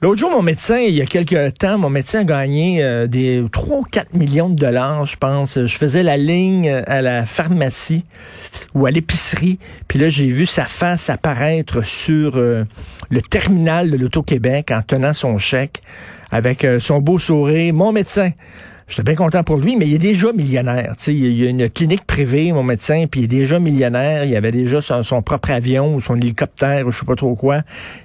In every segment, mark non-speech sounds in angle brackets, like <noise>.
L'autre jour, mon médecin, il y a quelques temps, mon médecin a gagné euh, des 3 ou 4 millions de dollars, je pense. Je faisais la ligne à la pharmacie ou à l'épicerie, puis là, j'ai vu sa face apparaître sur euh, le terminal de l'Auto-Québec en tenant son chèque avec euh, son beau sourire. Mon médecin. J'étais bien content pour lui, mais il est déjà millionnaire. sais, il y a une clinique privée, mon médecin, puis il est déjà millionnaire. Il avait déjà son, propre avion ou son hélicoptère ou je sais pas trop quoi.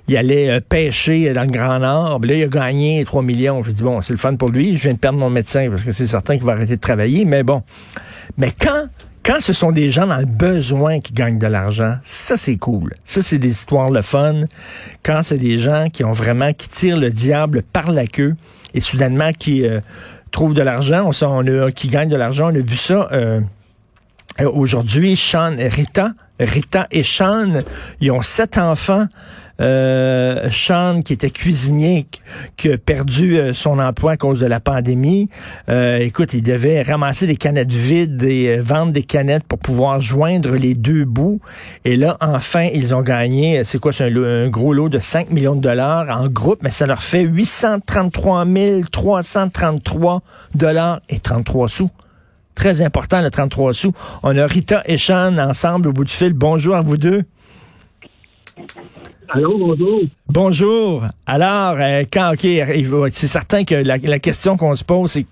Il allait euh, pêcher dans le Grand Nord. là, il a gagné 3 millions. Je dis bon, c'est le fun pour lui. Je viens de perdre mon médecin parce que c'est certain qu'il va arrêter de travailler. Mais bon. Mais quand quand ce sont des gens dans le besoin qui gagnent de l'argent, ça c'est cool. Ça c'est des histoires le fun. Quand c'est des gens qui ont vraiment qui tirent le diable par la queue et soudainement qui euh, trouve de l'argent, on, on a, qui gagne de l'argent. On a vu ça euh, aujourd'hui. Sean et Rita, Rita et Sean, ils ont sept enfants. Euh, Sean, qui était cuisinier, qui a perdu euh, son emploi à cause de la pandémie. Euh, écoute, il devait ramasser des canettes vides et euh, vendre des canettes pour pouvoir joindre les deux bouts. Et là, enfin, ils ont gagné, c'est quoi, c'est un, gros lot de 5 millions de dollars en groupe, mais ça leur fait 833 333 dollars et 33 sous. Très important, le 33 sous. On a Rita et Sean ensemble au bout du fil. Bonjour à vous deux. Allô, bonjour. Bonjour. Alors, euh, quand, ok, c'est certain que la, question qu'on se pose, c'est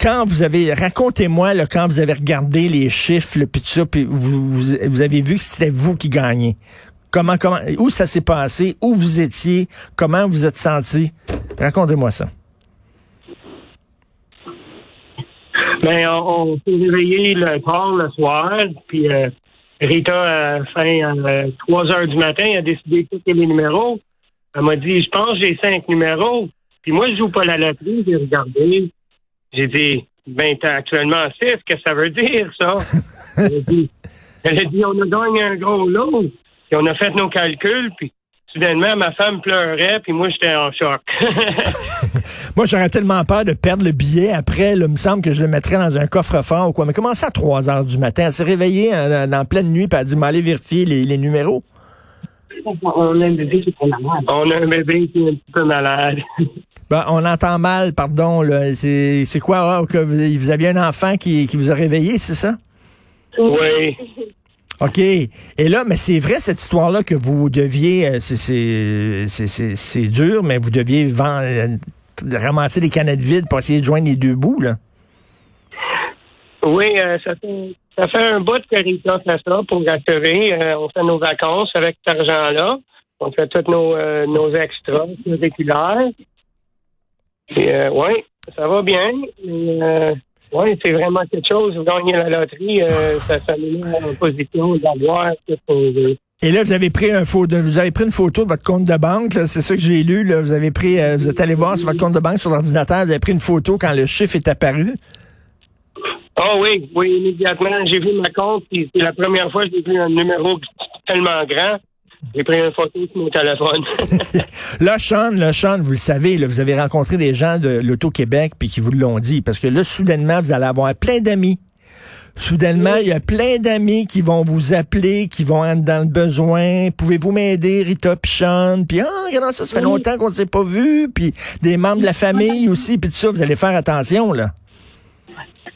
quand vous avez, racontez-moi, quand vous avez regardé les chiffres, le puis tout ça, puis vous, vous, avez vu que c'était vous qui gagnez. Comment, comment, où ça s'est passé, où vous étiez, comment vous êtes senti? Racontez-moi ça. Ben, on, s'est réveillé le tard le soir, puis euh, Rita, à fin à 3 heures du matin, a décidé de quitter les numéros. Elle m'a dit, je pense que j'ai cinq numéros. Puis moi, je joue pas la loterie, j'ai regardé. J'ai dit, ben, t'as actuellement six, qu'est-ce que ça veut dire, ça? <laughs> elle, a dit, elle a dit, on a gagné un gros lot. Puis on a fait nos calculs, puis soudainement, ma femme pleurait, puis moi, j'étais en choc. <laughs> moi, j'aurais tellement peur de perdre le billet. Après, il me semble que je le mettrais dans un coffre-fort ou quoi. Mais comment ça, à 3 heures du matin? Elle s'est réveillée en, en, pleine nuit, puis elle a dit, m'aller vérifier les, les, numéros. On a un bébé qui est malade. On a un bébé qui est un petit peu malade. <laughs> Ben, on entend mal, pardon. C'est quoi? Ah, que vous, aviez un enfant qui, qui vous a réveillé, c'est ça? Oui. OK. Et là, mais c'est vrai cette histoire-là que vous deviez, euh, c'est dur, mais vous deviez vendre, euh, ramasser des canettes vides pour essayer de joindre les deux bouts, là. Oui, euh, ça, fait, ça fait un bout que Rita fait ça pour rassurer. on fait nos vacances avec cet argent-là. On fait tous nos, nos extras curriculaires. oui, ça va bien. Oui, c'est vraiment quelque chose. Vous gagnez la loterie, euh, ça, ça met en position d'avoir ce qu'on veut. Et là, vous avez pris un photo, vous avez pris une photo de votre compte de banque, c'est ça que j'ai lu. Là. Vous avez pris, euh, vous êtes allé voir sur votre compte de banque sur l'ordinateur, vous avez pris une photo quand le chiffre est apparu. Oh oui, oui, immédiatement. J'ai vu ma compte, c'est la première fois que j'ai vu un numéro tellement grand. J'ai pris une photo sur mon téléphone. <laughs> là, Sean, là, Sean, vous le savez, là, vous avez rencontré des gens de l'Auto-Québec puis qui vous l'ont dit. Parce que là, soudainement, vous allez avoir plein d'amis. Soudainement, il y a plein d'amis qui vont vous appeler, qui vont être dans le besoin. Pouvez-vous m'aider, Rita puis Sean? Puis, ah, regardez ça, ça fait longtemps qu'on ne s'est pas vu. Puis, des membres de la famille aussi. Puis tout ça, vous allez faire attention, là.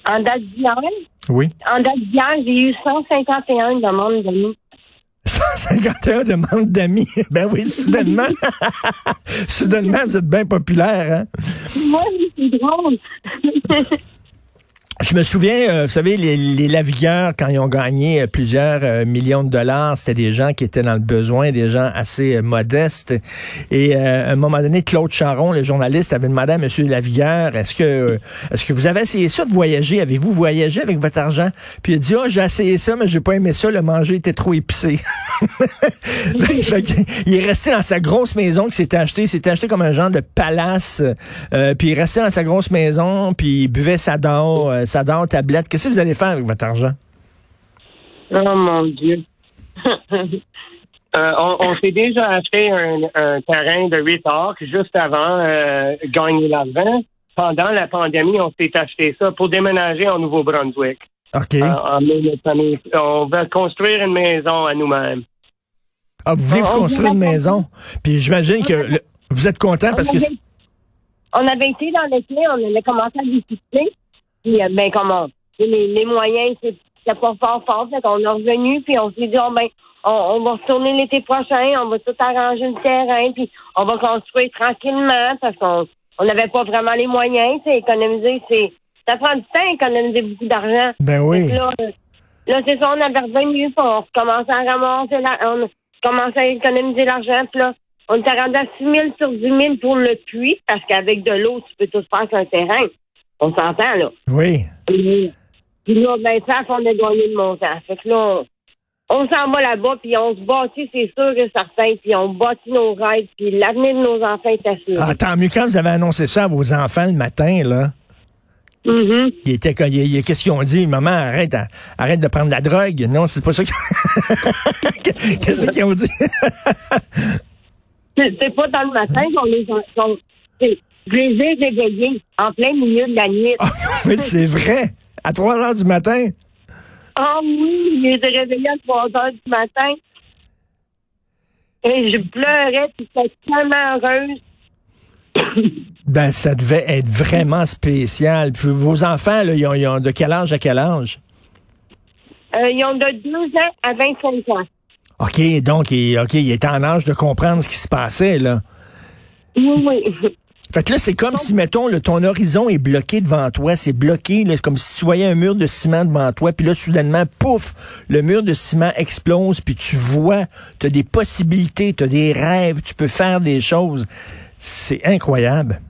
En date d'hier? Oui. En date d'hier, j'ai eu 151 demandes d'amis. <laughs> 151 demandes d'amis. <laughs> Ben oui, soudainement. <laughs> soudainement, vous êtes bien populaire, hein? Moi, c'est drôle. Je me souviens, euh, vous savez, les, les, lavigueurs, quand ils ont gagné euh, plusieurs euh, millions de dollars, c'était des gens qui étaient dans le besoin, des gens assez modestes. Et à un moment donné, Claude Charon, le journaliste, avait demandé à M. Lavigueur, est-ce que est-ce que vous avez essayé ça de voyager? Avez-vous voyagé avec votre argent? Puis il a dit, oh, j'ai essayé ça, mais j'ai pas aimé ça, le manger était trop épicé. <laughs> il est resté dans sa grosse maison qui s'était acheté, s'était acheté comme un genre de palace, puis il est resté dans sa grosse maison, puis il buvait sa dor ça donne tablette. Qu'est-ce que vous allez faire avec votre argent? Oh mon Dieu. <laughs> Euh, on, s'est déjà acheté un, terrain de 8 heures juste avant euh, gagner l'argent. Pendant la pandémie, on s'est acheté ça pour déménager en Nouveau-Brunswick. OK. Euh, on va construire une maison à nous-mêmes. Ah, vous voulez ah, construire une maison? Puis j'imagine que Vous êtes content parce que... on avait été dans l'été, on avait commencé à discuter. Puis, euh, ben, comment? Les, les moyens, c'est- pas fort fort. Fait qu'on est revenu, puis on s'est dit, oh, ben, on, on va retourner l'été prochain, on va tout arranger le terrain, puis on va construire tranquillement parce qu'on on n'avait pas vraiment les moyens. C'est économiser, c'est. Ça prend du temps, économiser beaucoup d'argent. Ben oui. Là, euh, là c'est ça, on avait revenu, puis on commençait à ramasser, la, on commençait à économiser l'argent, puis là, on était rendu à 6 000 sur 10 000 pour le puits, parce qu'avec de l'eau, tu peux tout faire sur un terrain. On s'entend, là. Oui. Puis puis là, ben, ça, on a gagné le montant. Fait que là, on, on s'en va là-bas, puis on se bâtit, c'est sûr et certain, puis on bâtit nos rêves, puis l'avenir de nos enfants est assuré. Ah, tant mieux quand vous avez annoncé ça à vos enfants le matin, là. Mhm. Il était, il, il- qu'est-ce qu'ils ont dit? Maman, arrête, arrête de prendre la drogue. Non, c'est pas ça qu'ils- <laughs> Qu'est-ce qu'ils ont dit? C'est c'est pas dans le matin qu'on les a. Je les ai réveillés en plein milieu de la nuit. Ah, <laughs> oui, c'est vrai. À 3 heures du matin. Ah oui, je les ai réveillés à 3 heures du matin. Et je pleurais, puis j'étais tellement heureuse. <coughs> Ben, ça devait être vraiment spécial. Puis vos enfants, là, ils ont, ils ont de quel âge à quel âge? Euh, ils ont de 12 ans à 25 ans. OK, donc, il, OK, il était en âge de comprendre ce qui se passait, là. Oui, oui. Fait que là, c'est comme si, mettons, là, ton horizon est bloqué devant toi. C'est bloqué, là, comme si tu voyais un mur de ciment devant toi. Puis là, soudainement, pouf, le mur de ciment explose. Puis tu vois, tu as des possibilités, tu as des rêves, tu peux faire des choses. C'est incroyable.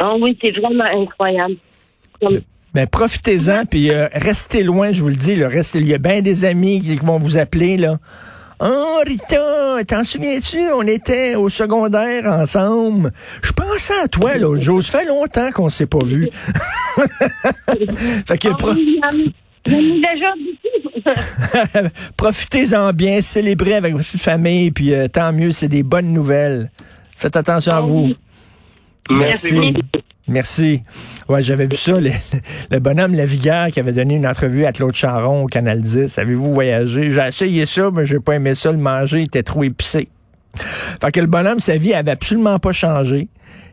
Ah oui, c'est vraiment incroyable. Comme- Ben, profitez-en, puis euh, restez loin, je vous le dis. Là, restez, il y a bien des amis qui vont vous appeler. là. Oh, Rita, t'en souviens-tu? On était au secondaire ensemble. Je pensais à toi l'autre jour. Ça fait longtemps qu'on s'est pas vu. <laughs> fait que Ah pro- déjà <laughs> profitez-en bien, célébrez avec votre famille, puis euh, tant mieux, c'est des bonnes nouvelles. Faites attention à Ah vous. Merci. Merci. Ouais, j'avais vu ça, le, <laughs> le bonhomme Lavigueur qui avait donné une entrevue à Claude Charon au Canal 10. Avez-vous voyagé? J'ai essayé ça, mais j'ai pas aimé ça le manger, il était trop épicé. Fait que le bonhomme, sa vie avait absolument pas changé.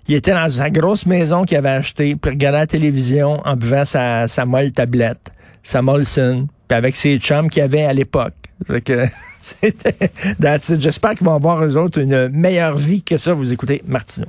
Il était dans sa grosse maison qu'il avait achetée, puis regardait la télévision en buvant sa, sa molle tablette, sa Molson, puis avec ses chums qu'il avait à l'époque. <laughs> C'était... J'espère qu'ils vont avoir eux autres une meilleure vie que ça. Vous écoutez Martineau.